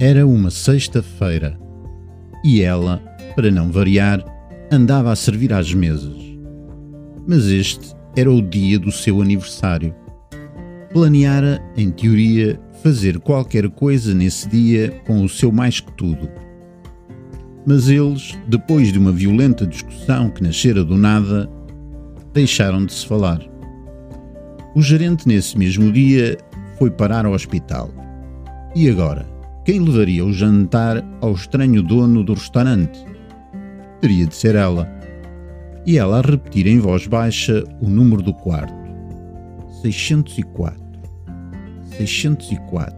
Era uma sexta-feira e ela, para não variar, andava a servir às mesas. Mas este era o dia do seu aniversário. Planeara, em teoria, fazer qualquer coisa nesse dia com o seu mais que tudo. Mas eles, depois de uma violenta discussão que nascera do nada, deixaram de se falar. O gerente, nesse mesmo dia, foi parar ao hospital. E agora? Quem levaria o jantar ao estranho dono do restaurante? Teria de ser ela. E ela a repetir em voz baixa o número do quarto: 604, 604,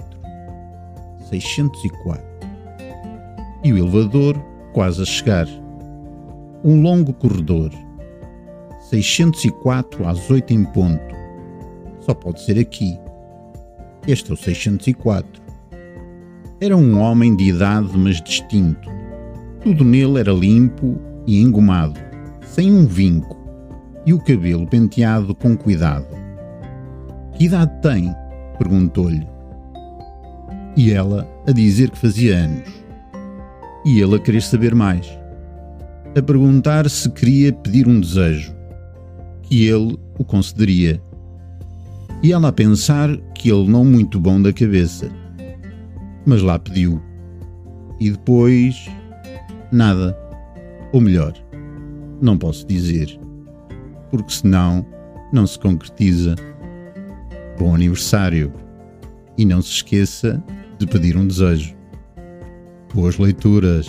604. E o elevador quase a chegar. Um longo corredor. 604 às 8 em ponto. Só pode ser aqui. Este é o 604. Era um homem de idade, mas distinto. Tudo nele era limpo e engomado, sem um vinco, e o cabelo penteado com cuidado. Que idade tem? perguntou-lhe. E ela a dizer que fazia anos. E ele a querer saber mais. A perguntar se queria pedir um desejo. Que ele o concederia. E ela a pensar que ele não muito bom da cabeça mas lá pediu. E depois. nada. Ou melhor, não posso dizer, porque senão não se concretiza. Bom aniversário! E não se esqueça de pedir um desejo. Boas leituras!